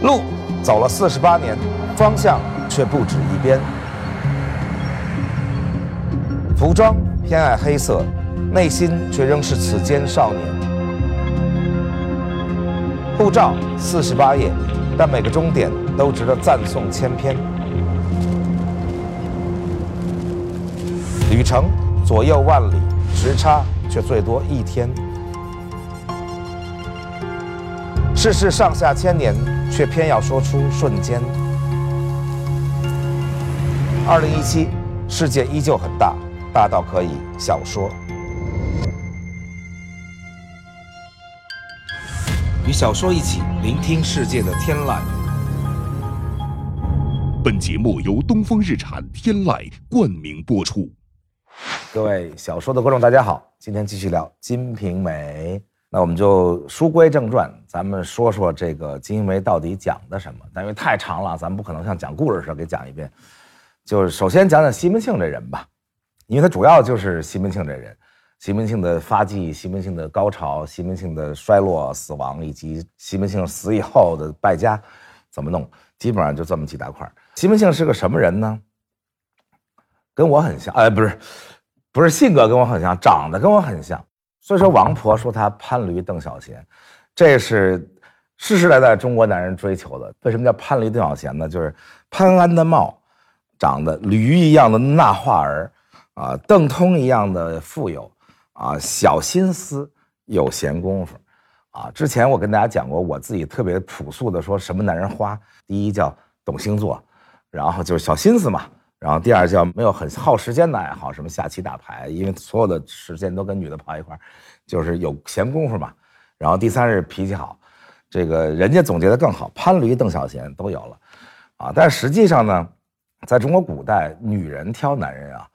路走了四十八年，方向却不止一边。服装偏爱黑色，内心却仍是此间少年。护照四十八页，但每个终点都值得赞颂千篇。旅程左右万里，时差却最多一天。世事上下千年，却偏要说出瞬间。二零一七，世界依旧很大，大到可以小说。与小说一起聆听世界的天籁。本节目由东风日产天籁冠名播出。各位小说的观众，大家好，今天继续聊《金瓶梅》。那我们就书归正传，咱们说说这个《金瓶梅》到底讲的什么？但因为太长了，咱们不可能像讲故事似的给讲一遍。就是首先讲讲西门庆这人吧，因为他主要就是西门庆这人，西门庆的发迹、西门庆的高潮、西门庆的衰落、死亡，以及西门庆死以后的败家怎么弄，基本上就这么几大块。西门庆是个什么人呢？跟我很像，哎，不是，不是性格跟我很像，长得跟我很像。所以说，王婆说他潘驴邓小闲，这是世世代代中国男人追求的。为什么叫潘驴邓小闲呢？就是潘安的貌，长得驴一样的那画儿，啊，邓通一样的富有，啊，小心思有闲工夫，啊。之前我跟大家讲过，我自己特别朴素的说什么男人花，第一叫懂星座，然后就是小心思嘛。然后第二叫没有很耗时间的爱好，什么下棋打牌，因为所有的时间都跟女的泡一块儿，就是有闲工夫嘛。然后第三是脾气好，这个人家总结的更好，潘驴邓小闲都有了，啊，但实际上呢，在中国古代，女人挑男人啊，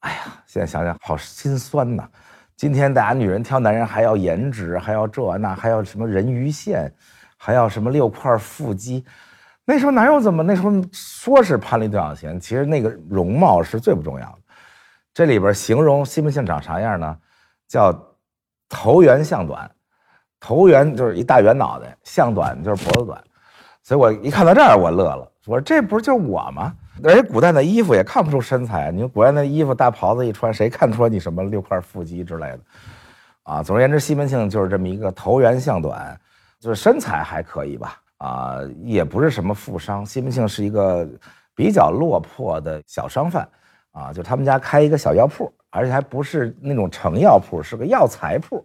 哎呀，现在想想好心酸呐。今天大家女人挑男人还要颜值，还要这那，还要什么人鱼线，还要什么六块腹肌。那时候哪有怎么？那时候说是潘驴邓小闲，其实那个容貌是最不重要的。这里边形容西门庆长啥样呢？叫头圆相短，头圆就是一大圆脑袋，相短就是脖子短。所以我一看到这儿，我乐了，我说这不是就我吗？而且古代的衣服也看不出身材，你说古代那衣服大袍子一穿，谁看出来你什么六块腹肌之类的？啊，总而言之，西门庆就是这么一个头圆相短，就是身材还可以吧。啊，也不是什么富商，西门庆是一个比较落魄的小商贩，啊，就他们家开一个小药铺，而且还不是那种成药铺，是个药材铺，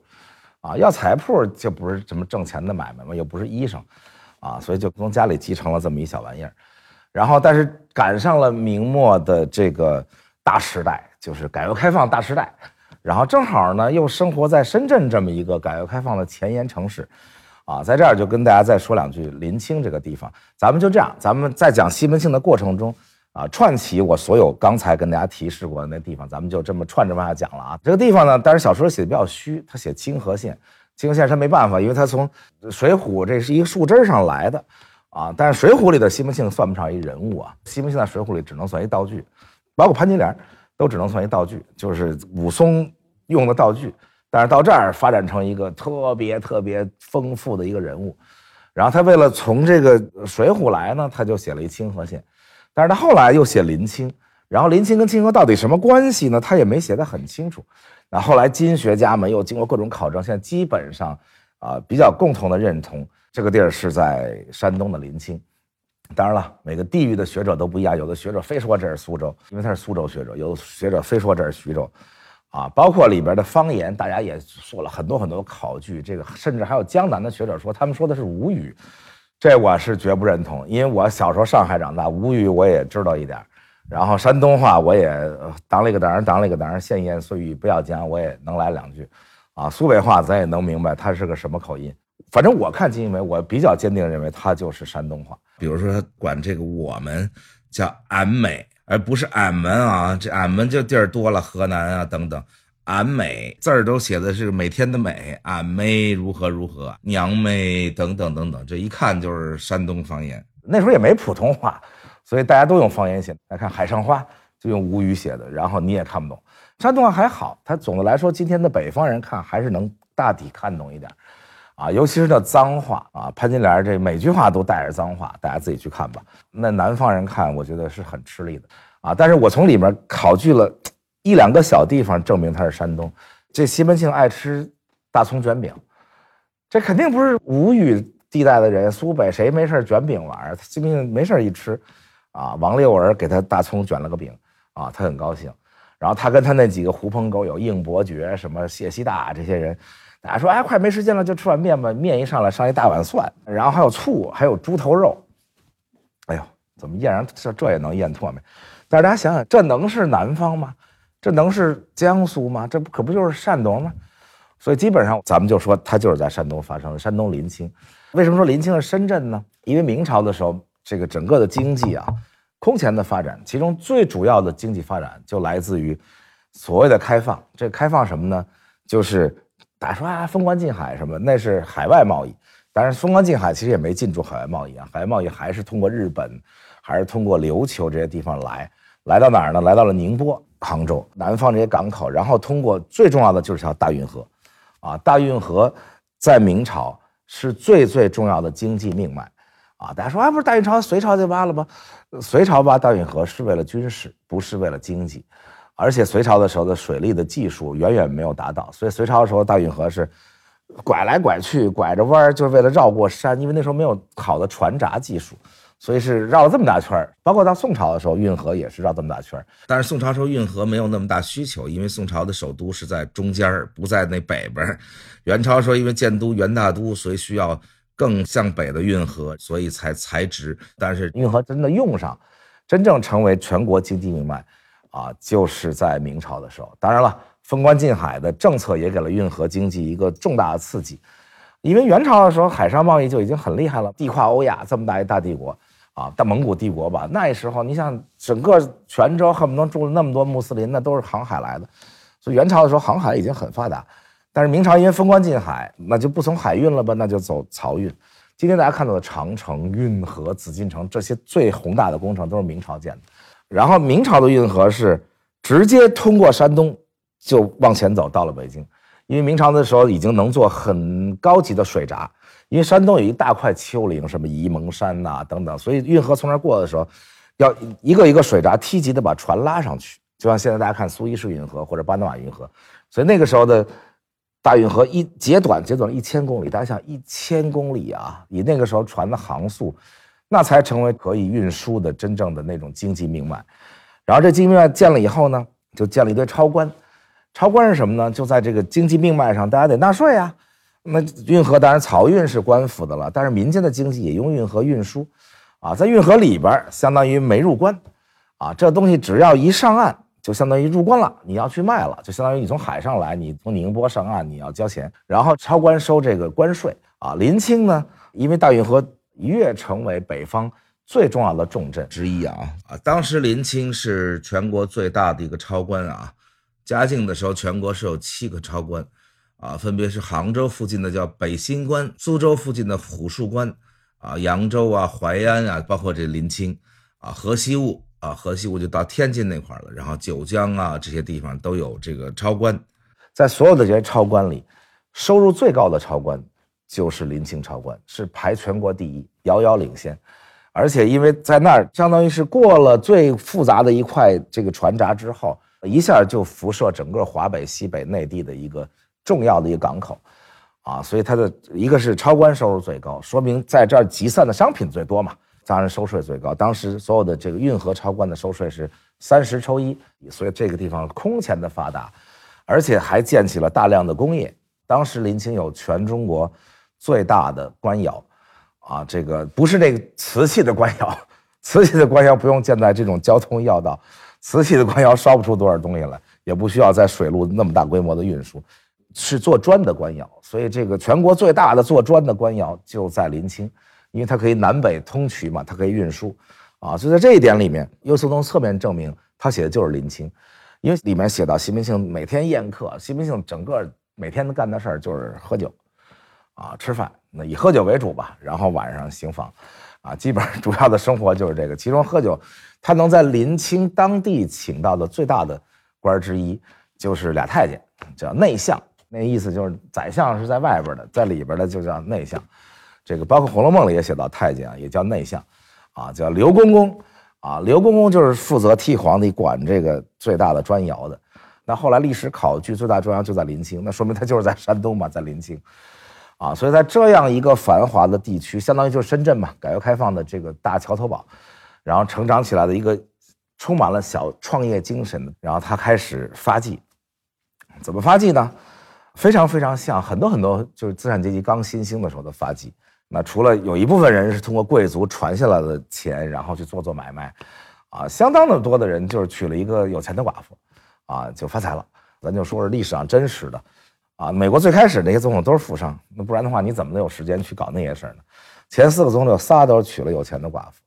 啊，药材铺就不是什么挣钱的买卖嘛，又不是医生，啊，所以就从家里继承了这么一小玩意儿，然后但是赶上了明末的这个大时代，就是改革开放大时代，然后正好呢又生活在深圳这么一个改革开放的前沿城市。啊，在这儿就跟大家再说两句临清这个地方，咱们就这样，咱们在讲西门庆的过程中，啊，串起我所有刚才跟大家提示过的那地方，咱们就这么串着往下讲了啊。这个地方呢，但是小说写的比较虚，他写清河县，清河县他没办法，因为他从《水浒》这是一个树枝上来的，啊，但是《水浒》里的西门庆算不上一人物啊，西门庆在《水浒》里只能算一道具，包括潘金莲都只能算一道具，就是武松用的道具。但是到这儿发展成一个特别特别丰富的一个人物，然后他为了从这个《水浒》来呢，他就写了一清河县，但是他后来又写临清，然后临清跟清河到底什么关系呢？他也没写得很清楚。那后来金学家们又经过各种考证，现在基本上啊比较共同的认同这个地儿是在山东的临清。当然了，每个地域的学者都不一样，有的学者非说这是苏州，因为他是苏州学者；有的学者非说这是徐州。啊，包括里边的方言，大家也做了很多很多考据。这个甚至还有江南的学者说，他们说的是吴语，这我是绝不认同。因为我小时候上海长大，吴语我也知道一点然后山东话我也当了个当，当了一个当，闲言碎语不要讲，我也能来两句。啊，苏北话咱也能明白它是个什么口音。反正我看金因为我比较坚定认为它就是山东话。比如说管这个我们叫俺美。而不是俺们啊，这俺们这地儿多了，河南啊等等，俺美字儿都写的是每天的美，俺妹如何如何，娘妹等等等等，这一看就是山东方言。那时候也没普通话，所以大家都用方言写。来看《海上花》，就用吴语写的，然后你也看不懂。山东话还好，它总的来说，今天的北方人看还是能大体看懂一点，啊，尤其是那脏话啊，潘金莲这每句话都带着脏话，大家自己去看吧。那南方人看，我觉得是很吃力的啊。但是我从里面考据了一两个小地方，证明他是山东。这西门庆爱吃大葱卷饼，这肯定不是吴语地带的人，苏北谁没事卷饼玩儿？西门庆没事一吃，啊，王六儿给他大葱卷了个饼，啊，他很高兴。然后他跟他那几个狐朋狗友，应伯爵、什么谢希大这些人，大家说，哎，快没时间了，就吃碗面吧。面一上来，上一大碗蒜，然后还有醋，还有猪头肉。哎呦，怎么咽上这这也能咽唾沫？但是大家想想，这能是南方吗？这能是江苏吗？这可不就是山东吗？所以基本上咱们就说，它就是在山东发生的。山东临清，为什么说临清是深圳呢？因为明朝的时候，这个整个的经济啊。空前的发展，其中最主要的经济发展就来自于所谓的开放。这开放什么呢？就是大家说啊，封关禁海什么，那是海外贸易。但是封关禁海其实也没进住海外贸易啊，海外贸易还是通过日本，还是通过琉球这些地方来，来到哪儿呢？来到了宁波、杭州、南方这些港口，然后通过最重要的就是条大运河，啊，大运河在明朝是最最重要的经济命脉。啊，大家说啊，不是大运朝、隋朝就挖了吗？隋朝挖大运河是为了军事，不是为了经济，而且隋朝的时候的水利的技术远远没有达到，所以隋朝的时候大运河是拐来拐去，拐着弯儿，就是为了绕过山，因为那时候没有好的船闸技术，所以是绕了这么大圈儿。包括到宋朝的时候，运河也是绕这么大圈儿。但是宋朝时候运河没有那么大需求，因为宋朝的首都是在中间儿，不在那北边儿。元朝说因为建都元大都，所以需要。更向北的运河，所以才才直。但是运河真的用上，真正成为全国经济命脉，啊，就是在明朝的时候。当然了，封关禁海的政策也给了运河经济一个重大的刺激。因为元朝的时候，海上贸易就已经很厉害了，地跨欧亚，这么大一大帝国，啊，大蒙古帝国吧。那时候，你想整个泉州恨不得住了那么多穆斯林，那都是航海来的。所以元朝的时候，航海已经很发达。但是明朝因为封关禁海，那就不从海运了吧？那就走漕运。今天大家看到的长城、运河、紫禁城这些最宏大的工程都是明朝建的。然后明朝的运河是直接通过山东就往前走到了北京，因为明朝的时候已经能做很高级的水闸，因为山东有一大块丘陵，什么沂蒙山呐等等，所以运河从那儿过的时候，要一个一个水闸梯级的把船拉上去，就像现在大家看苏伊士运河或者巴拿马运河，所以那个时候的。大运河一截短，截短了一千公里。大家想，一千公里啊，以那个时候船的航速，那才成为可以运输的真正的那种经济命脉。然后这经济命脉建了以后呢，就建了一堆超官。超官是什么呢？就在这个经济命脉上，大家得纳税啊。那运河当然漕运是官府的了，但是民间的经济也用运河运输，啊，在运河里边相当于没入关，啊，这东西只要一上岸。就相当于入关了，你要去卖了，就相当于你从海上来，你从宁波上岸，你要交钱，然后超关收这个关税啊。临清呢，因为大运河一跃成为北方最重要的重镇之一啊啊，当时临清是全国最大的一个超关啊。嘉靖的时候，全国是有七个超关啊，分别是杭州附近的叫北新关，苏州附近的虎树关啊，扬州啊、淮安啊，包括这临清啊、河西务。啊，河西务就到天津那块了，然后九江啊这些地方都有这个超官，在所有的这些超官里，收入最高的超官就是临清超官，是排全国第一，遥遥领先。而且因为在那儿，相当于是过了最复杂的一块这个船闸之后，一下就辐射整个华北、西北、内地的一个重要的一个港口，啊，所以它的一个是超官收入最高，说明在这儿集散的商品最多嘛。当然收税最高，当时所有的这个运河超关的收税是三十抽一，所以这个地方空前的发达，而且还建起了大量的工业。当时临清有全中国最大的官窑，啊，这个不是那个瓷器的官窑，瓷器的官窑不用建在这种交通要道，瓷器的官窑烧不出多少东西来，也不需要在水路那么大规模的运输，是做砖的官窑，所以这个全国最大的做砖的官窑就在临清。因为它可以南北通衢嘛，它可以运输，啊，所以在这一点里面，优秀从侧面证明他写的就是临清，因为里面写到西门庆每天宴客，西门庆整个每天干的事儿就是喝酒，啊，吃饭，那以喝酒为主吧，然后晚上行房，啊，基本上主要的生活就是这个。其中喝酒，他能在临清当地请到的最大的官之一，就是俩太监，叫内相那意思就是宰相是在外边的，在里边的就叫内相。这个包括《红楼梦》里也写到太监啊，也叫内相，啊，叫刘公公，啊，刘公公就是负责替皇帝管这个最大的砖窑的。那后来历史考据，最大砖窑就在临清，那说明他就是在山东嘛，在临清，啊，所以在这样一个繁华的地区，相当于就是深圳嘛，改革开放的这个大桥头堡，然后成长起来的一个充满了小创业精神的，然后他开始发迹，怎么发迹呢？非常非常像很多很多就是资产阶级刚新兴的时候的发迹。那除了有一部分人是通过贵族传下来的钱，然后去做做买卖，啊，相当的多的人就是娶了一个有钱的寡妇，啊，就发财了。咱就说是历史上真实的，啊，美国最开始那些总统都是富商，那不然的话你怎么能有时间去搞那些事儿呢？前四个总统有仨都是娶了有钱的寡妇，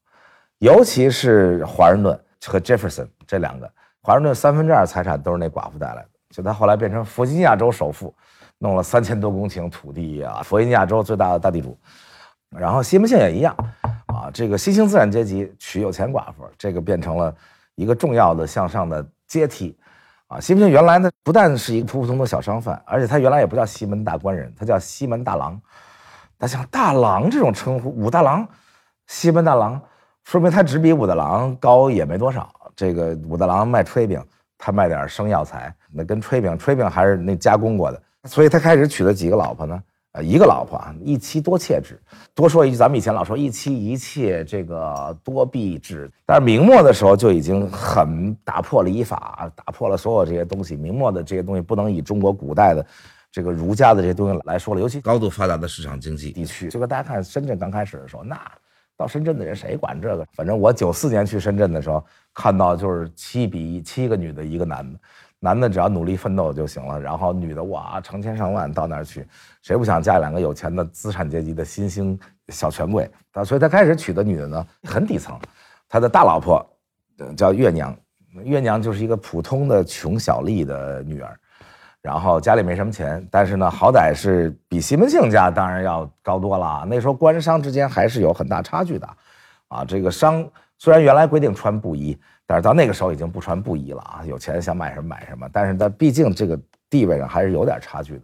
尤其是华盛顿和杰弗森这两个，华盛顿三分之二财产都是那寡妇带来的，就他后来变成弗吉尼亚州首富，弄了三千多公顷土地啊，弗吉尼亚州最大的大地主。然后西门庆也一样，啊，这个新兴资产阶级娶有钱寡妇，这个变成了一个重要的向上的阶梯，啊，西门庆原来呢不但是一个普普通通的小商贩，而且他原来也不叫西门大官人，他叫西门大郎。他像大郎这种称呼，武大郎、西门大郎，说明他只比武大郎高也没多少。这个武大郎卖炊饼，他卖点生药材，那跟炊饼，炊饼还是那加工过的，所以他开始娶了几个老婆呢？呃，一个老婆啊，一妻多妾制。多说一句，咱们以前老说一妻一妾，这个多婢制。但是明末的时候就已经很打破了礼法，打破了所有这些东西。明末的这些东西不能以中国古代的这个儒家的这些东西来说了，尤其高度发达的市场经济地区。就跟大家看深圳刚开始的时候，那到深圳的人谁管这个？反正我九四年去深圳的时候，看到就是七比一，七个女的，一个男的。男的只要努力奋斗就行了，然后女的哇成千上万到那儿去，谁不想嫁两个有钱的资产阶级的新兴小权贵？他，所以他开始娶的女的呢很底层，他的大老婆叫月娘，月娘就是一个普通的穷小丽的女儿，然后家里没什么钱，但是呢好歹是比西门庆家当然要高多了。那时候官商之间还是有很大差距的，啊，这个商虽然原来规定穿布衣。但是到那个时候已经不穿布衣了啊，有钱想买什么买什么。但是他毕竟这个地位上还是有点差距的，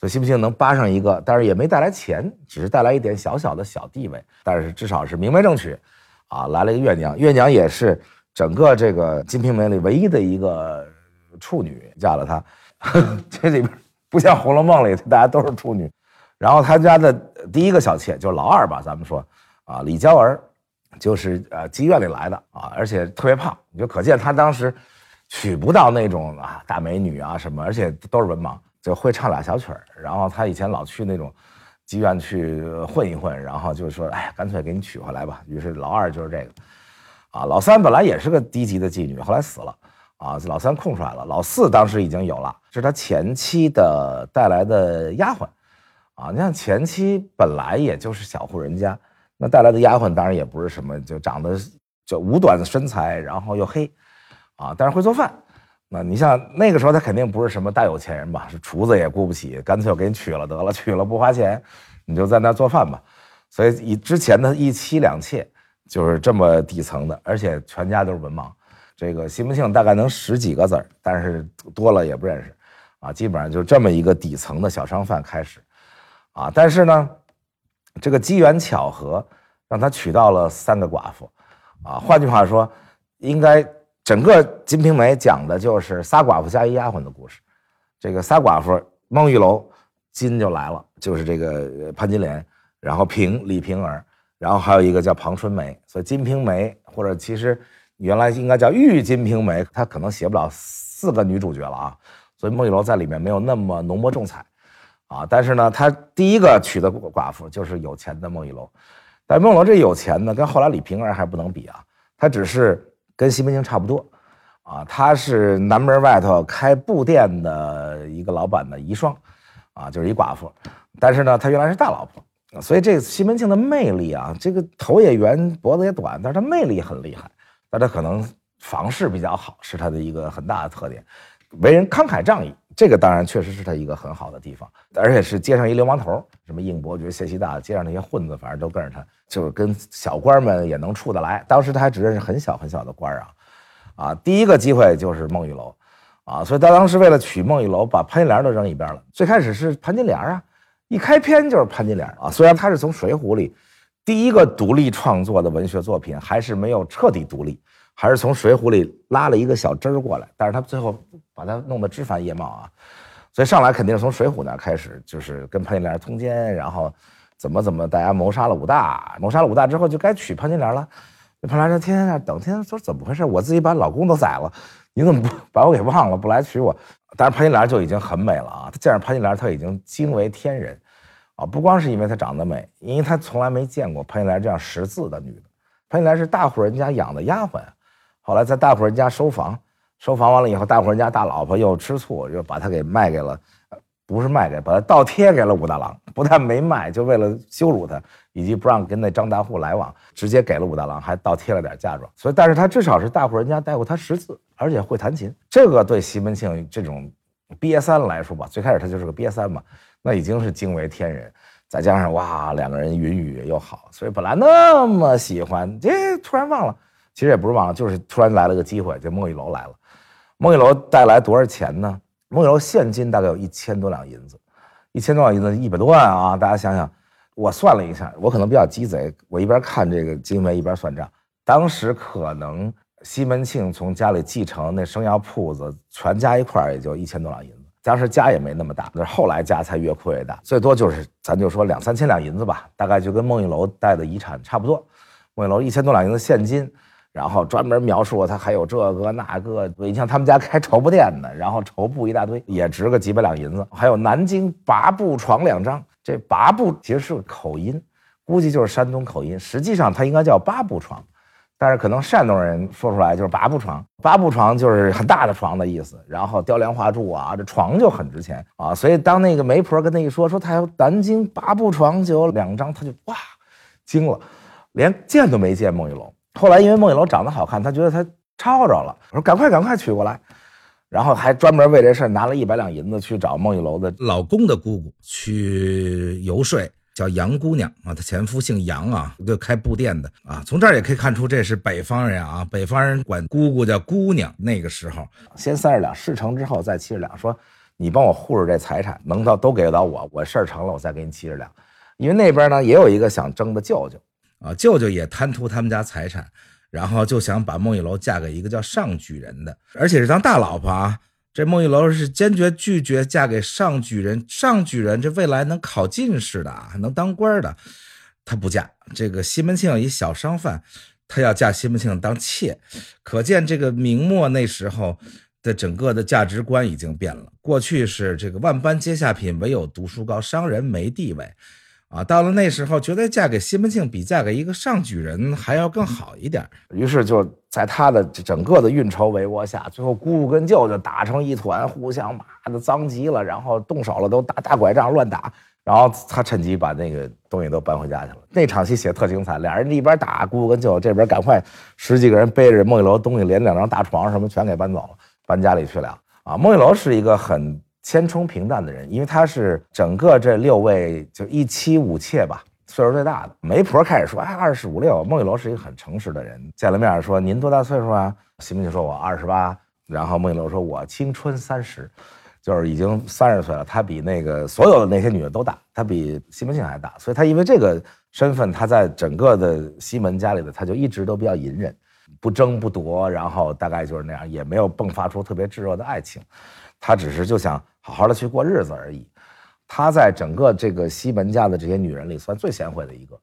所以西门庆能扒上一个，但是也没带来钱，只是带来一点小小的小地位。但是至少是明媒正娶，啊，来了一个月娘，月娘也是整个这个《金瓶梅》里唯一的一个处女，嫁了他。这里边不像《红楼梦》里大家都是处女。然后他家的第一个小妾就是老二吧，咱们说啊，李娇儿。就是呃妓院里来的啊，而且特别胖，你就可见他当时娶不到那种啊大美女啊什么，而且都是文盲，就会唱俩小曲儿。然后他以前老去那种妓院去混一混，然后就说哎，干脆给你娶回来吧。于是老二就是这个啊，老三本来也是个低级的妓女，后来死了啊，老三空出来了。老四当时已经有了，是他前妻的带来的丫鬟啊。你像前妻本来也就是小户人家。那带来的丫鬟当然也不是什么，就长得就五短的身材，然后又黑，啊，但是会做饭。那你像那个时候，他肯定不是什么大有钱人吧？是厨子也雇不起，干脆我给你娶了得了，娶了不花钱，你就在那做饭吧。所以以之前的一妻两妾就是这么底层的，而且全家都是文盲。这个西门庆大概能识几个字儿，但是多了也不认识，啊，基本上就这么一个底层的小商贩开始，啊，但是呢。这个机缘巧合让他娶到了三个寡妇，啊，换句话说，应该整个《金瓶梅》讲的就是仨寡妇加一丫鬟的故事。这个仨寡妇，孟玉楼，金就来了，就是这个潘金莲，然后平李瓶儿，然后还有一个叫庞春梅。所以《金瓶梅》或者其实原来应该叫《玉金瓶梅》，它可能写不了四个女主角了啊。所以孟玉楼在里面没有那么浓墨重彩。啊，但是呢，他第一个娶的寡妇就是有钱的孟玉楼，但孟玉楼这有钱呢，跟后来李瓶儿还不能比啊。他只是跟西门庆差不多，啊，他是南门外头开布店的一个老板的遗孀，啊，就是一寡妇。但是呢，他原来是大老婆，所以这西门庆的魅力啊，这个头也圆，脖子也短，但是他魅力很厉害。但他可能房事比较好，是他的一个很大的特点，为人慷慨仗义。这个当然确实是他一个很好的地方，而且是街上一流氓头，什么应伯爵、谢希大，街上那些混子，反正都跟着他，就是跟小官们也能处得来。当时他还只认识很小很小的官啊，啊，第一个机会就是孟玉楼，啊，所以他当时为了娶孟玉楼，把潘金莲都扔一边了。最开始是潘金莲啊，一开篇就是潘金莲啊。虽然他是从《水浒》里第一个独立创作的文学作品，还是没有彻底独立，还是从《水浒》里拉了一个小枝儿过来。但是他最后把它弄得枝繁叶茂啊，所以上来肯定是从《水浒》那开始，就是跟潘金莲通奸，然后怎么怎么大家谋杀了武大，谋杀了武大之后就该娶潘金莲了。潘金莲天天在等，天天说怎么回事？我自己把老公都宰了。你怎么不把我给忘了，不来娶我？但是潘金莲就已经很美了啊！他见着潘金莲，他已经惊为天人，啊，不光是因为她长得美，因为她从来没见过潘金莲这样识字的女的。潘金莲是大户人家养的丫鬟，后来在大户人家收房，收房完了以后，大户人家大老婆又吃醋，又把他给卖给了。不是卖给，把他倒贴给了武大郎，不但没卖，就为了羞辱他，以及不让跟那张大户来往，直接给了武大郎，还倒贴了点嫁妆。所以，但是他至少是大户人家带过他识字，而且会弹琴。这个对西门庆这种瘪三来说吧，最开始他就是个瘪三嘛，那已经是惊为天人。再加上哇，两个人云雨又好，所以本来那么喜欢，这突然忘了，其实也不是忘了，就是突然来了个机会，就孟玉楼来了。孟玉楼带来多少钱呢？孟玉楼现金大概有一千多两银子，一千多两银子一百多万啊！大家想想，我算了一下，我可能比较鸡贼，我一边看这个经文一边算账。当时可能西门庆从家里继承那生药铺子，全加一块也就一千多两银子。当时家也没那么大，那后来家才越扩越大，最多就是咱就说两三千两银子吧，大概就跟孟玉楼带的遗产差不多。孟玉楼一千多两银子现金。然后专门描述他还有这个那个，你像他们家开绸布店的，然后绸布一大堆，也值个几百两银子。还有南京八布床两张，这八布其实是个口音，估计就是山东口音，实际上它应该叫八布床，但是可能山东人说出来就是八布床。八布床就是很大的床的意思，然后雕梁画柱啊，这床就很值钱啊。所以当那个媒婆跟他一说，说他有南京八布床就有两张，他就哇惊了，连见都没见孟玉楼。后来因为孟玉楼长得好看，他觉得他抄着了，我说赶快赶快娶过来，然后还专门为这事拿了一百两银子去找孟玉楼的老公的姑姑去游说，叫杨姑娘啊，她前夫姓杨啊，就开布店的啊。从这儿也可以看出这是北方人啊，北方人管姑姑叫姑娘。那个时候先三十两，事成之后再七十两，说你帮我护着这财产，能到都给到我，我事儿成了我再给你七十两。因为那边呢也有一个想争的舅舅。啊，舅舅也贪图他们家财产，然后就想把孟玉楼嫁给一个叫上举人的，而且是当大老婆啊。这孟玉楼是坚决拒绝嫁给上举人，上举人这未来能考进士的，啊能当官的，他不嫁。这个西门庆一小商贩，他要嫁西门庆当妾，可见这个明末那时候的整个的价值观已经变了。过去是这个万般皆下品，唯有读书高，商人没地位。啊，到了那时候，觉得嫁给西门庆比嫁给一个上举人还要更好一点。于是就在他的整个的运筹帷幄下，最后姑姑跟舅舅打成一团，互相骂的脏极了，然后动手了，都打大拐杖乱打。然后他趁机把那个东西都搬回家去了。那场戏写特精彩，俩人一边打姑姑跟舅舅，这边赶快十几个人背着孟玉楼东西，连两张大床什么全给搬走了，搬家里去了。啊，孟玉楼是一个很。千冲平淡的人，因为他是整个这六位就一妻五妾吧，岁数最大的。媒婆开始说：“哎，二十五六。”孟玉楼是一个很诚实的人，见了面说：“您多大岁数啊？”西门庆说：“我二十八。”然后孟玉楼说：“我青春三十，就是已经三十岁了。”他比那个所有的那些女的都大，他比西门庆还大，所以他因为这个身份，他在整个的西门家里的他就一直都比较隐忍，不争不夺，然后大概就是那样，也没有迸发出特别炙热的爱情，他只是就想。好好的去过日子而已，他在整个这个西门家的这些女人里算最贤惠的一个，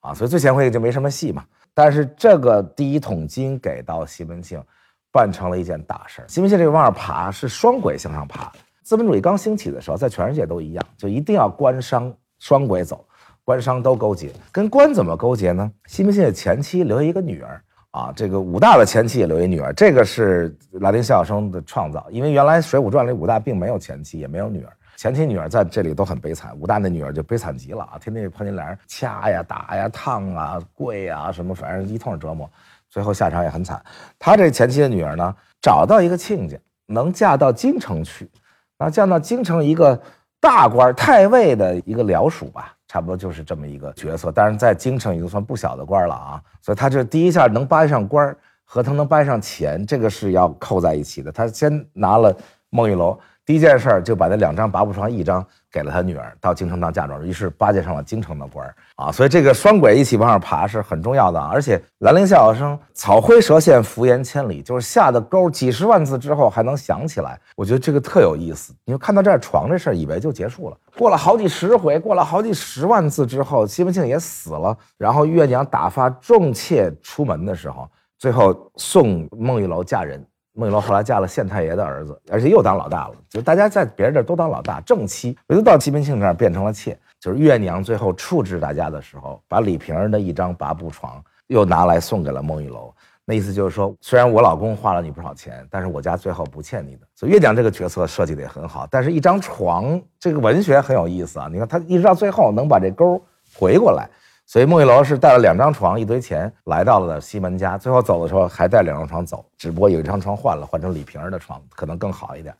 啊，所以最贤惠的就没什么戏嘛。但是这个第一桶金给到西门庆，办成了一件大事。西门庆这个往上爬是双轨向上爬。资本主义刚兴起的时候，在全世界都一样，就一定要官商双轨走，官商都勾结。跟官怎么勾结呢？西门庆的前妻留下一个女儿。啊，这个武大的前妻也留一女儿，这个是拉丁笑声的创造。因为原来《水浒传》里武大并没有前妻，也没有女儿，前妻女儿在这里都很悲惨。武大那女儿就悲惨极了啊，天天潘金莲掐呀、打呀、烫啊、跪啊，什么反正一通折磨，最后下场也很惨。他这前妻的女儿呢，找到一个亲家，能嫁到京城去，那嫁到京城一个大官太尉的一个僚属吧。差不多就是这么一个角色，但是在京城已经算不小的官了啊，所以他这第一下能扒上官和他能掰上钱，这个是要扣在一起的。他先拿了孟玉楼，第一件事儿就把那两张八步床一张给了他女儿，到京城当嫁妆，于是巴结上了京城的官儿啊。所以这个双轨一起往上爬是很重要的。而且兰陵笑笑生，草灰蛇线，浮言千里，就是下的钩几十万字之后还能想起来，我觉得这个特有意思。你就看到这儿床这事儿，以为就结束了。过了好几十回，过了好几十万字之后，西门庆也死了，然后月娘打发众妾出门的时候。最后送孟玉楼嫁人，孟玉楼后来嫁了县太爷的儿子，而且又当老大了。就大家在别人这都当老大，正妻，唯独到西门庆这儿变成了妾。就是月娘最后处置大家的时候，把李瓶儿的一张八步床又拿来送给了孟玉楼。那意思就是说，虽然我老公花了你不少钱，但是我家最后不欠你的。所以月娘这个角色设计的也很好。但是，一张床这个文学很有意思啊。你看，他一直到最后能把这钩回过来。所以孟玉楼是带了两张床、一堆钱来到了西门家，最后走的时候还带两张床走，只不过有一张床换了，换成李瓶儿的床，可能更好一点，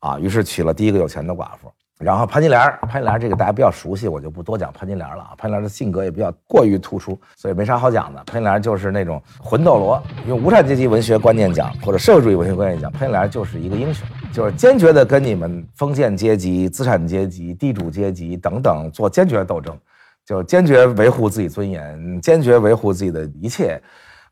啊，于是娶了第一个有钱的寡妇。然后潘金莲，潘金莲这个大家比较熟悉，我就不多讲潘金莲了啊。潘金莲的性格也比较过于突出，所以没啥好讲的。潘金莲就是那种魂斗罗，用无产阶级文学观念讲，或者社会主义文学观念讲，潘金莲就是一个英雄，就是坚决的跟你们封建阶级、资产阶级、地主阶级等等做坚决斗争。就坚决维护自己尊严，坚决维护自己的一切，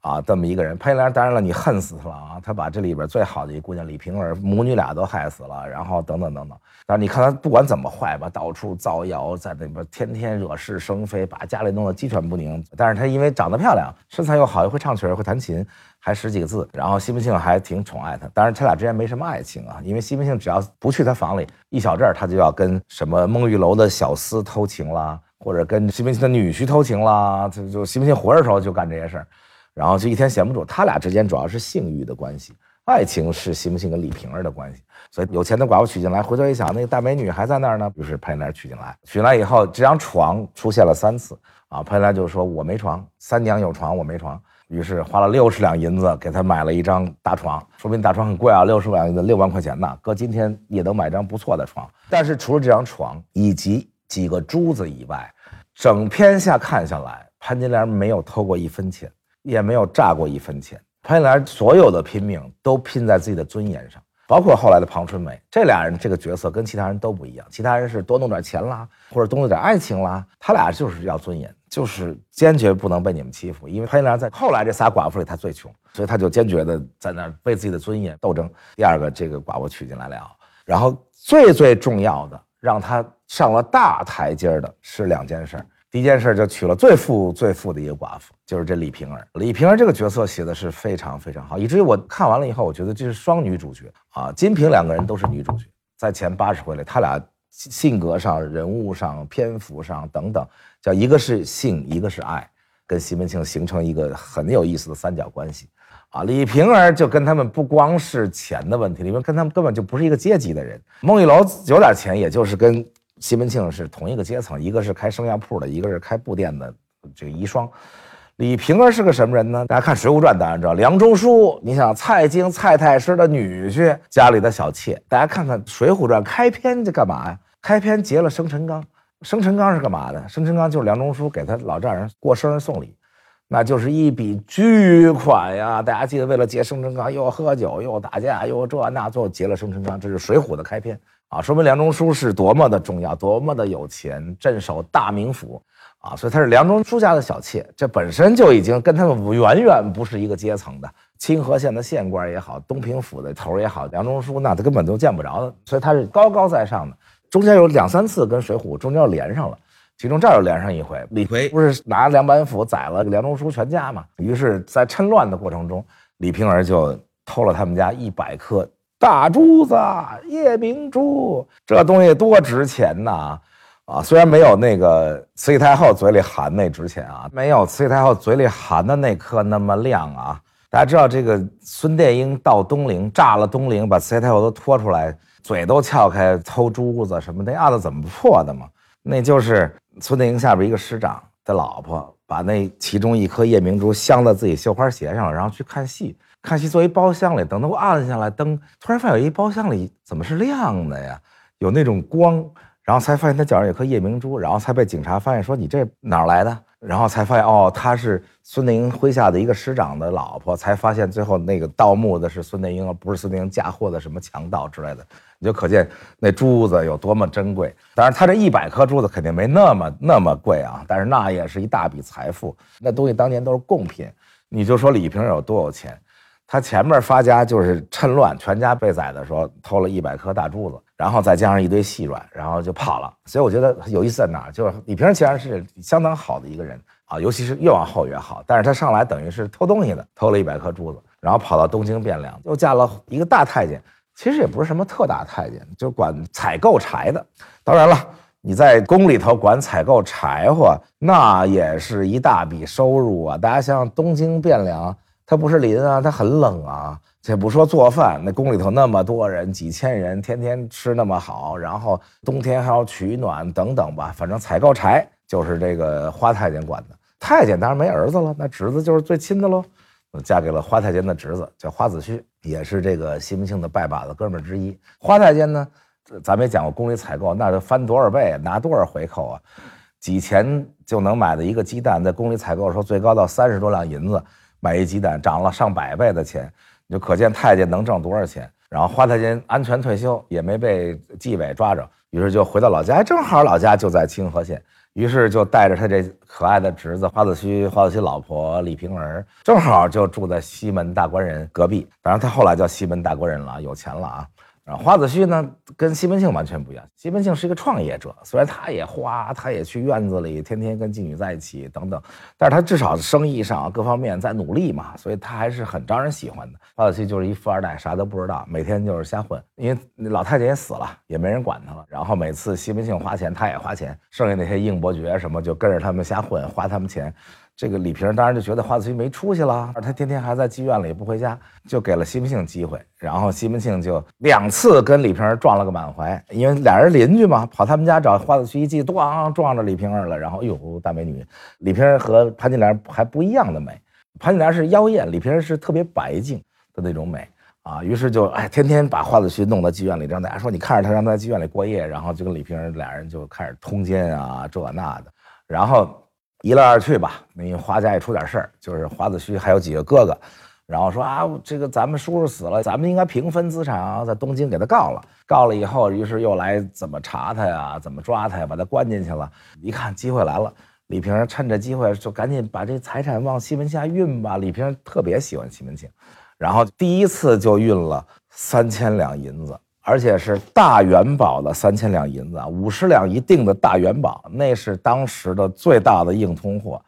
啊，这么一个人。潘金莲当然了，你恨死他了啊！他把这里边最好的一姑娘李瓶儿母女俩都害死了，然后等等等等。但是你看他不管怎么坏吧，到处造谣，在那边天天惹是生非，把家里弄得鸡犬不宁。但是他因为长得漂亮，身材又好，又会唱曲儿，会弹琴，还识几个字。然后西门庆还挺宠爱他。当然他俩之间没什么爱情啊，因为西门庆只要不去他房里一小阵儿，他就要跟什么孟玉楼的小厮偷情啦。或者跟西门庆的女婿偷情啦，就就西门庆活着时候就干这些事儿，然后就一天闲不住。他俩之间主要是性欲的关系，爱情是西门庆跟李瓶儿的关系。所以有钱的寡妇娶进来，回头一想，那个大美女还在那儿呢，于是潘金莲娶进来。娶进来以后，这张床出现了三次啊，潘金莲就说：“我没床，三娘有床，我没床。”于是花了六十两银子给他买了一张大床，说明大床很贵啊，六十两银子六万块钱呢，搁今天也能买张不错的床。但是除了这张床以及几个珠子以外，整篇下看下来，潘金莲没有偷过一分钱，也没有诈过一分钱。潘金莲所有的拼命都拼在自己的尊严上，包括后来的庞春梅，这俩人这个角色跟其他人都不一样。其他人是多弄点钱啦，或者多弄点爱情啦，他俩就是要尊严，就是坚决不能被你们欺负。因为潘金莲在后来这仨寡妇里，她最穷，所以她就坚决的在那儿为自己的尊严斗争。第二个，这个寡妇娶进来了，然后最最重要的。让他上了大台阶的是两件事。第一件事就娶了最富最富的一个寡妇，就是这李瓶儿。李瓶儿这个角色写的是非常非常好，以至于我看完了以后，我觉得这是双女主角啊。金瓶两个人都是女主角，在前八十回里，他俩性格上、人物上、篇幅上等等，叫一个是性，一个是爱，跟西门庆形成一个很有意思的三角关系。啊，李瓶儿就跟他们不光是钱的问题，里面跟他们根本就不是一个阶级的人。孟玉楼有点钱，也就是跟西门庆是同一个阶层，一个是开生药铺的，一个是开布店的，这个遗孀。李瓶儿是个什么人呢？大家看《水浒传》，当然知道梁中书。你想蔡京蔡太师的女婿，家里的小妾。大家看看《水浒传》开篇这干嘛呀？开篇结了生辰纲，生辰纲是干嘛的？生辰纲就是梁中书给他老丈人过生日送礼。那就是一笔巨款呀！大家记得，为了结生辰纲，又喝酒，又打架，又这那，最后结了生辰纲。这是《水浒》的开篇啊，说明梁中书是多么的重要，多么的有钱，镇守大名府啊！所以他是梁中书家的小妾，这本身就已经跟他们远远不是一个阶层的。清河县的县官也好，东平府的头也好，梁中书那他根本都见不着的，所以他是高高在上的。中间有两三次跟《水浒》中间又连上了。其中这儿又连上一回，李逵不是拿梁板斧宰了梁中书全家嘛？于是，在趁乱的过程中，李瓶儿就偷了他们家一百颗大珠子，夜明珠。这东西多值钱呐！啊，虽然没有那个慈禧太后嘴里含那值钱啊，没有慈禧太后嘴里含的那颗那么亮啊。大家知道这个孙殿英到东陵炸了东陵，把慈禧太后都拖出来，嘴都撬开偷珠子什么的，案子怎么破的吗？那就是孙殿英下边一个师长的老婆，把那其中一颗夜明珠镶在自己绣花鞋上了，然后去看戏。看戏坐一包厢里，等到我按下来灯，突然发现有一包厢里怎么是亮的呀？有那种光，然后才发现他脚上有颗夜明珠，然后才被警察发现说你这哪儿来的？然后才发现哦，他是孙殿英麾下的一个师长的老婆，才发现最后那个盗墓的是孙殿英，而不是孙殿英嫁祸的什么强盗之类的。你就可见那珠子有多么珍贵。当然，他这一百颗珠子肯定没那么那么贵啊，但是那也是一大笔财富。那东西当年都是贡品。你就说李瓶有多有钱，他前面发家就是趁乱全家被宰的时候偷了一百颗大珠子，然后再加上一堆细软，然后就跑了。所以我觉得有意思在哪儿，就是李瓶儿其实是相当好的一个人啊，尤其是越往后越好。但是他上来等于是偷东西的，偷了一百颗珠子，然后跑到东京汴梁，又嫁了一个大太监，其实也不是什么特大太监，就管采购柴的。当然了。你在宫里头管采购柴火，那也是一大笔收入啊！大家想想，东京汴梁，它不是林啊，它很冷啊。且不说做饭，那宫里头那么多人，几千人，天天吃那么好，然后冬天还要取暖等等吧。反正采购柴就是这个花太监管的。太监当然没儿子了，那侄子就是最亲的喽。嫁给了花太监的侄子，叫花子虚，也是这个西门庆的拜把子哥们儿之一。花太监呢？咱们也讲过宫里采购，那就翻多少倍，拿多少回扣啊？几钱就能买的一个鸡蛋，在宫里采购的时候，最高到三十多两银子买一鸡蛋，涨了上百倍的钱，你就可见太监能挣多少钱。然后花太监安全退休，也没被纪委抓着，于是就回到老家，正好老家就在清河县，于是就带着他这可爱的侄子花子虚，花子虚老婆李瓶儿，正好就住在西门大官人隔壁。当然他后来叫西门大官人了，有钱了啊。然后花子虚呢，跟西门庆完全不一样。西门庆是一个创业者，虽然他也花，他也去院子里天天跟妓女在一起等等，但是他至少生意上各方面在努力嘛，所以他还是很招人喜欢的。花子虚就是一富二代，啥都不知道，每天就是瞎混。因为老太监也死了，也没人管他了。然后每次西门庆花钱，他也花钱，剩下那些应伯爵什么就跟着他们瞎混，花他们钱。这个李瓶当然就觉得花子虚没出息了，他天天还在妓院里不回家，就给了西门庆机会，然后西门庆就两次跟李瓶儿撞了个满怀，因为俩人邻居嘛，跑他们家找花子虚一记，咣撞着李瓶儿了，然后哟大美女，李瓶儿和潘金莲还不一样的美，潘金莲是妖艳，李瓶儿是特别白净的那种美啊，于是就哎天天把花子虚弄到妓院里，让大家说你看着他让他在妓院里过夜，然后就跟李瓶儿俩人就开始通奸啊这那的，然后。一来二去吧，因为花家也出点事儿，就是花子虚还有几个哥哥，然后说啊，这个咱们叔叔死了，咱们应该平分资产啊，在东京给他告了，告了以后，于是又来怎么查他呀，怎么抓他呀，把他关进去了。一看机会来了，李瓶趁着机会就赶紧把这财产往西门下运吧。李瓶特别喜欢西门庆，然后第一次就运了三千两银子。而且是大元宝的三千两银子啊，五十两一锭的大元宝，那是当时的最大的硬通货，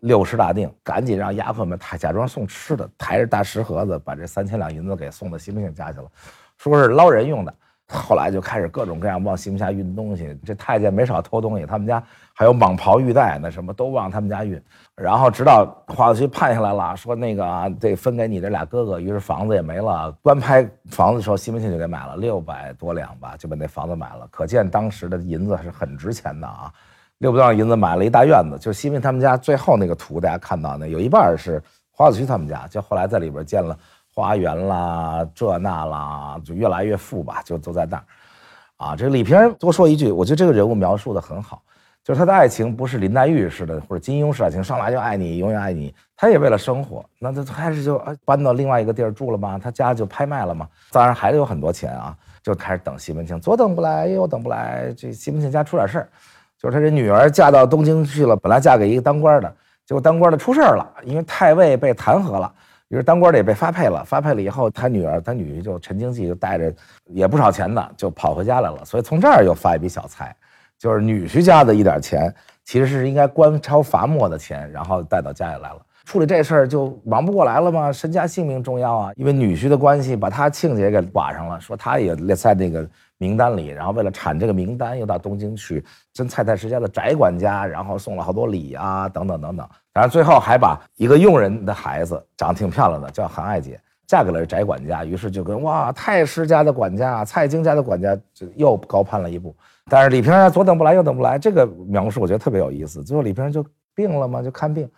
六十大锭，赶紧让丫鬟们抬，假装送吃的，抬着大石盒子把这三千两银子给送到西门庆家去了，说是捞人用的。后来就开始各种各样往西门下运东西，这太监没少偷东西，他们家还有蟒袍玉带，那什么都往他们家运。然后直到花子虚判下来了，说那个，得分给你这俩哥哥，于是房子也没了。官拍房子的时候，西门庆就给买了六百多两吧，就把那房子买了。可见当时的银子是很值钱的啊，六百多两银子买了一大院子。就西门他们家最后那个图，大家看到那有一半是花子虚他们家，就后来在里边建了。花园啦，这那啦，就越来越富吧，就都在那儿，啊，这李瓶多说一句，我觉得这个人物描述的很好，就是他的爱情不是林黛玉似的，或者金庸式爱情，上来就爱你，永远爱你。他也为了生活，那他开始就搬到另外一个地儿住了吗？他家就拍卖了吗？当然还得有很多钱啊，就开始等西门庆，左等不来，右等不来，这西门庆家出点事儿，就是他这女儿嫁到东京去了，本来嫁给一个当官的，结果当官的出事儿了，因为太尉被弹劾了。于是当官的也被发配了，发配了以后，他女儿他女婿就陈经济就带着也不少钱呢，就跑回家来了。所以从这儿又发一笔小财，就是女婿家的一点钱，其实是应该官超罚没的钱，然后带到家里来了。处理这事儿就忙不过来了吗？身家性命重要啊！因为女婿的关系，把他亲家给挂上了，说他也在那个。名单里，然后为了产这个名单，又到东京去跟蔡太师家的宅管家，然后送了好多礼啊，等等等等。然后最后还把一个佣人的孩子，长得挺漂亮的，叫韩爱姐，嫁给了宅管家。于是就跟哇太师家的管家、蔡京家的管家就又高攀了一步。但是李瓶儿左等不来，右等不来，这个描述我觉得特别有意思。最后李瓶儿就病了嘛，就看病，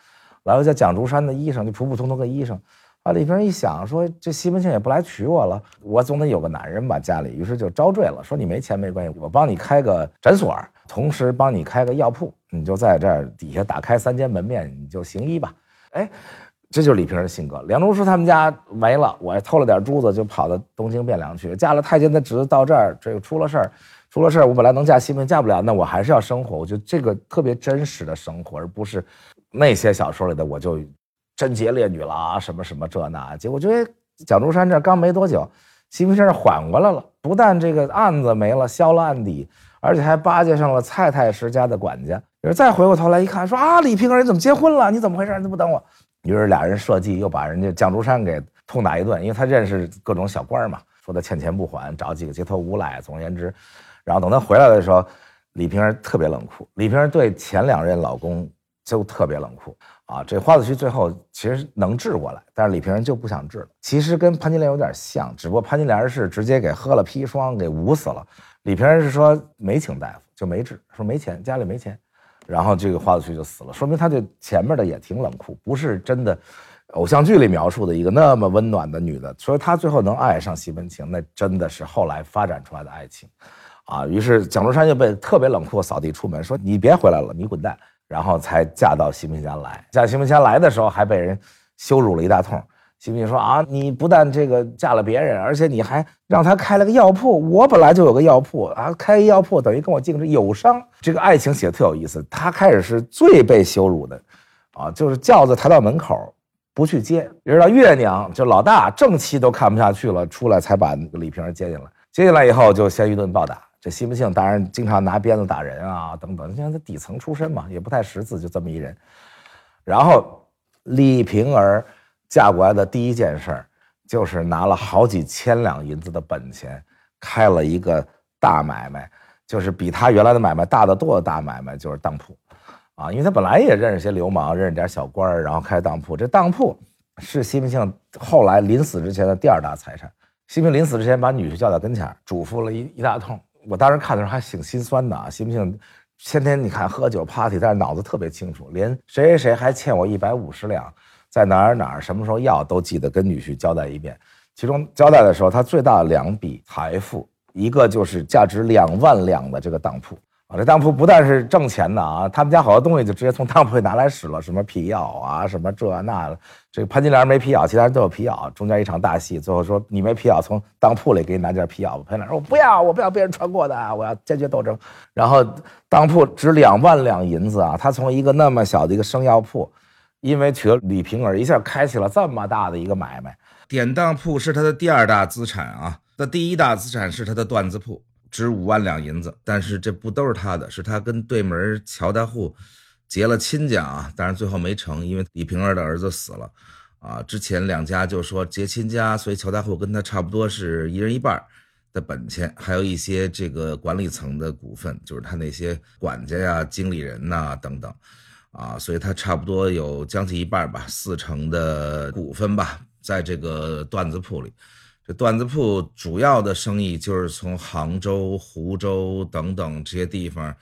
来了叫蒋竹山的医生，就普普通通个医生，啊，李瓶儿一想说，这西门庆也不来娶我了，我总得有个男人吧，家里，于是就招赘了，说你没钱没关系，我帮你开个诊所，同时帮你开个药铺，你就在这儿底下打开三间门面，你就行医吧。哎，这就是李瓶儿的性格。梁中书他们家没了，我偷了点珠子就跑到东京汴梁去，嫁了太监的侄子到这儿，这个出了事儿，出了事儿，我本来能嫁西门，嫁不了，那我还是要生活。我觉得这个特别真实的生活，而不是那些小说里的我就。贞洁烈女了啊，什么什么这那，结果觉得蒋中山这刚没多久，西门庆缓过来了，不但这个案子没了，消了案底，而且还巴结上了蔡太师家的管家。于是再回过头来一看，说啊，李瓶儿你怎么结婚了？你怎么回事？你不等我？于是俩人设计，又把人家蒋中山给痛打一顿，因为他认识各种小官嘛，说他欠钱不还，找几个街头无赖。总而言之，然后等他回来的时候，李瓶儿特别冷酷。李瓶儿对前两任老公就特别冷酷。啊，这花子虚最后其实能治过来，但是李瓶人就不想治了。其实跟潘金莲有点像，只不过潘金莲是直接给喝了砒霜给捂死了，李瓶人是说没请大夫就没治，说没钱家里没钱，然后这个花子虚就死了，说明他对前面的也挺冷酷，不是真的偶像剧里描述的一个那么温暖的女的。所以她最后能爱上西门庆，那真的是后来发展出来的爱情，啊，于是蒋竹山就被特别冷酷扫地出门，说你别回来了，你滚蛋。然后才嫁到西门家来，嫁西门家来的时候还被人羞辱了一大通。西门说啊，你不但这个嫁了别人，而且你还让他开了个药铺。我本来就有个药铺啊，开药铺等于跟我竞争，有伤。这个爱情写的特有意思。他开始是最被羞辱的，啊，就是轿子抬到门口不去接，一直到月娘就老大正妻都看不下去了，出来才把李瓶儿接进来。接进来以后就先一顿暴打。这西门庆当然经常拿鞭子打人啊，等等。你像他底层出身嘛，也不太识字，就这么一人。然后李瓶儿嫁过来的第一件事儿，就是拿了好几千两银子的本钱，开了一个大买卖，就是比他原来的买卖大得多的大买卖，就是当铺。啊，因为他本来也认识些流氓，认识点小官儿，然后开当铺。这当铺是西门庆后来临死之前的第二大财产。西门庆临死之前把女婿叫到跟前儿，嘱咐了一一大通。我当时看的时候还挺心酸的啊，西门庆天天你看喝酒 party，但是脑子特别清楚，连谁谁谁还欠我一百五十两，在哪儿哪儿什么时候要都记得跟女婿交代一遍。其中交代的时候，他最大的两笔财富，一个就是价值两万两的这个当铺。啊这当铺不但是挣钱的啊，他们家好多东西就直接从当铺里拿来使了，什么皮袄啊，什么这那的。这个潘金莲没皮袄，其他人都有皮袄。中间一场大戏，最后说你没皮袄，从当铺里给你拿件皮袄吧。潘金莲说：“我不要，我不要别人穿过的，我要坚决斗争。”然后当铺值两万两银子啊，他从一个那么小的一个生药铺，因为娶了李瓶儿，一下开启了这么大的一个买卖。典当铺是他的第二大资产啊，那第一大资产是他的缎子铺。值五万两银子，但是这不都是他的，是他跟对门乔大户结了亲家啊，但是最后没成，因为李瓶儿的儿子死了啊。之前两家就说结亲家，所以乔大户跟他差不多是一人一半的本钱，还有一些这个管理层的股份，就是他那些管家呀、经理人呐等等啊，所以他差不多有将近一半吧，四成的股份吧，在这个段子铺里。这缎子铺主要的生意就是从杭州、湖州等等这些地方，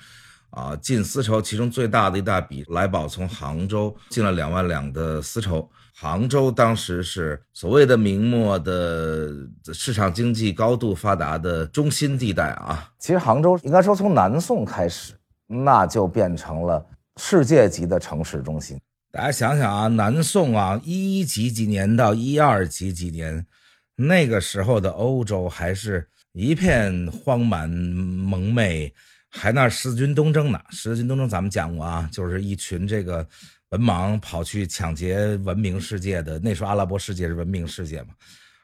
啊进丝绸，其中最大的一大笔，来宝从杭州进了两万两的丝绸。杭州当时是所谓的明末的市场经济高度发达的中心地带啊。其实杭州应该说从南宋开始，那就变成了世界级的城市中心。大家想想啊，南宋啊，一几几年到一二几几年。那个时候的欧洲还是一片荒蛮蒙昧，还那十字军东征呢。十字军东征咱们讲过啊，就是一群这个文盲跑去抢劫文明世界的。那时候阿拉伯世界是文明世界嘛，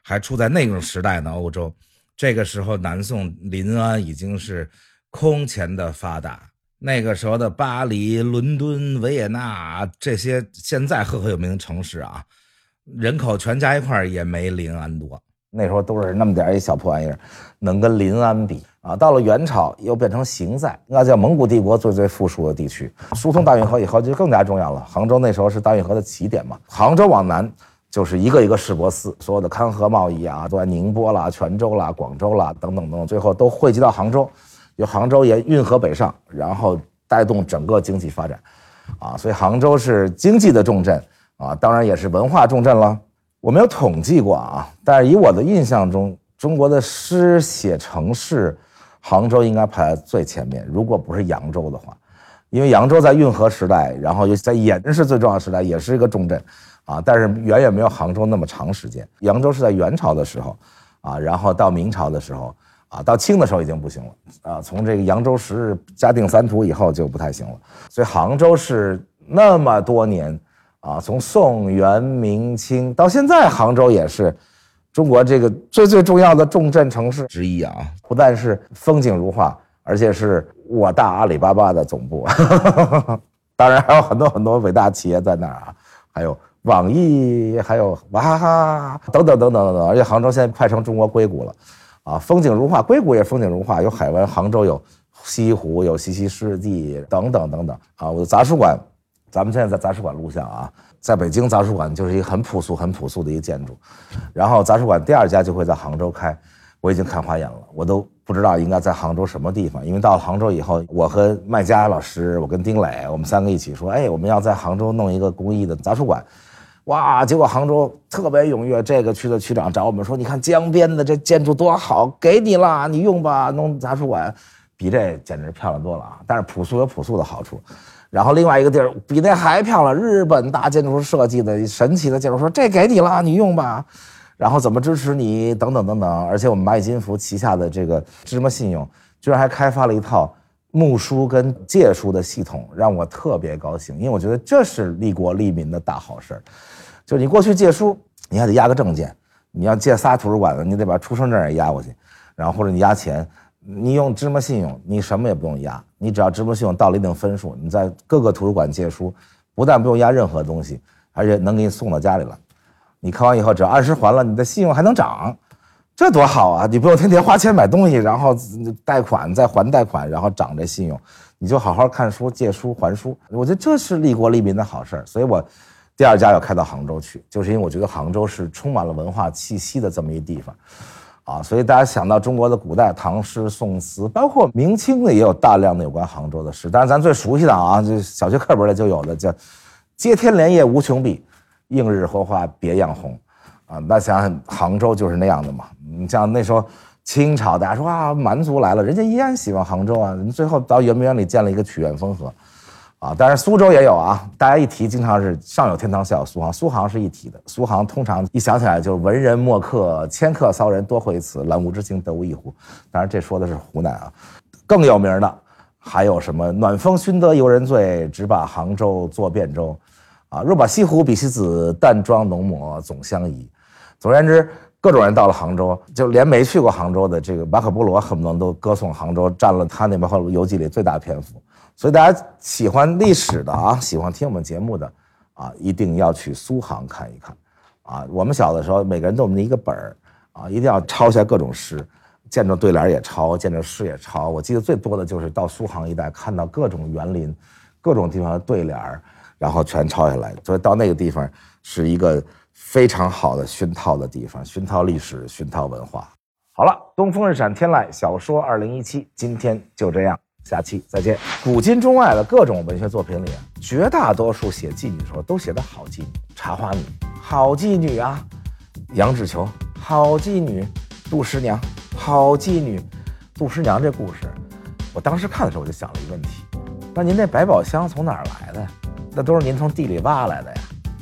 还处在那种时代呢。欧洲这个时候，南宋临安已经是空前的发达。那个时候的巴黎、伦敦、维也纳这些现在赫赫有名的城市啊。人口全加一块也没临安多，那时候都是那么点一小破玩意儿，能跟临安比啊？到了元朝又变成行在，那叫蒙古帝国最最富庶的地区。疏通大运河以后就更加重要了。杭州那时候是大运河的起点嘛，杭州往南就是一个一个市舶司，所有的康河贸易啊，都在宁波啦、泉州啦、广州啦等等等等，最后都汇集到杭州，由杭州沿运河北上，然后带动整个经济发展，啊，所以杭州是经济的重镇。啊，当然也是文化重镇了。我没有统计过啊，但是以我的印象中，中国的诗写城市，杭州应该排在最前面。如果不是扬州的话，因为扬州在运河时代，然后又在盐是最重要的时代，也是一个重镇，啊，但是远远没有杭州那么长时间。扬州是在元朝的时候，啊，然后到明朝的时候，啊，到清的时候已经不行了，啊，从这个扬州十日嘉定三屠以后就不太行了。所以杭州是那么多年。啊，从宋元明清到现在，杭州也是中国这个最最重要的重镇城市之一啊！不但是风景如画，而且是我大阿里巴巴的总部。当然还有很多很多伟大企业在那儿啊，还有网易，还有娃哈哈等等等等等等。而且杭州现在快成中国硅谷了，啊，风景如画，硅谷也风景如画，有海湾，杭州有西湖，有西溪湿地等等等等啊！我的杂书馆。咱们现在在杂书馆录像啊，在北京杂书馆就是一个很朴素、很朴素的一个建筑，然后杂书馆第二家就会在杭州开，我已经看花眼了，我都不知道应该在杭州什么地方，因为到了杭州以后，我和麦佳老师，我跟丁磊，我们三个一起说，哎，我们要在杭州弄一个公益的杂书馆，哇，结果杭州特别踊跃，这个区的区长找我们说，你看江边的这建筑多好，给你了，你用吧，弄杂书馆，比这简直漂亮多了啊，但是朴素有朴素的好处。然后另外一个地儿比那还漂亮，日本大建筑师设计的神奇的建筑，说这给你了，你用吧。然后怎么支持你等等等等。而且我们蚂蚁金服旗下的这个芝麻信用，居然还开发了一套募书跟借书的系统，让我特别高兴，因为我觉得这是利国利民的大好事儿。就你过去借书，你还得押个证件，你要借仨图书馆的，你得把出生证也押过去，然后或者你押钱。你用芝麻信用，你什么也不用押，你只要芝麻信用到了一定分数，你在各个图书馆借书，不但不用押任何东西，而且能给你送到家里来。你看完以后，只要按时还了，你的信用还能涨，这多好啊！你不用天天花钱买东西，然后贷款再还贷款，然后涨这信用，你就好好看书、借书、还书。我觉得这是利国利民的好事儿，所以我第二家要开到杭州去，就是因为我觉得杭州是充满了文化气息的这么一地方。啊，所以大家想到中国的古代唐诗宋词，包括明清的也有大量的有关杭州的诗。当然，咱最熟悉的啊，就小学课本里就有的叫“接天莲叶无穷碧，映日荷花别样红”。啊，那想想杭州就是那样的嘛。你像那时候清朝，大家说啊，蛮族来了，人家依然喜欢杭州啊。最后到圆明园里建了一个曲院风荷。啊，当然苏州也有啊。大家一提，经常是上有天堂，下有苏杭。苏杭是一体的，苏杭通常一想起来就是文人墨客，迁客骚人多会此，览物之情得无一乎。当然这说的是湖南啊。更有名的还有什么？暖风熏得游人醉，只把杭州作汴州。啊，若把西湖比西子，淡妆浓抹总相宜。总而言之，各种人到了杭州，就连没去过杭州的这个马可波罗，恨不得都歌颂杭州，占了他那马可游记里最大篇幅。所以大家喜欢历史的啊，喜欢听我们节目的啊，一定要去苏杭看一看啊。我们小的时候，每个人都有那一个本儿啊，一定要抄下各种诗，见着对联也抄，见着诗也抄。我记得最多的就是到苏杭一带，看到各种园林、各种地方的对联，然后全抄下来。所以到那个地方是一个非常好的熏陶的地方，熏陶历史，熏陶文化。好了，东风日产天籁小说二零一七，今天就这样。下期再见。古今中外的各种文学作品里，绝大多数写妓女的时候都写的好妓女，茶花女，好妓女啊；杨志球，好妓女；杜十娘，好妓女。杜十娘这故事，我当时看的时候我就想了一个问题：那您那百宝箱从哪儿来的呀？那都是您从地里挖来的呀。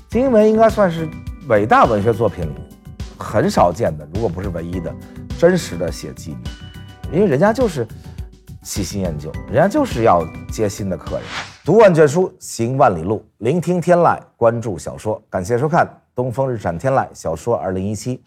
金文应该算是伟大文学作品里很少见的，如果不是唯一的，真实的写妓女，因为人家就是。细心研究，人家就是要接新的客人。读万卷书，行万里路，聆听天籁，关注小说。感谢收看《东风日产天籁小说二零一七》。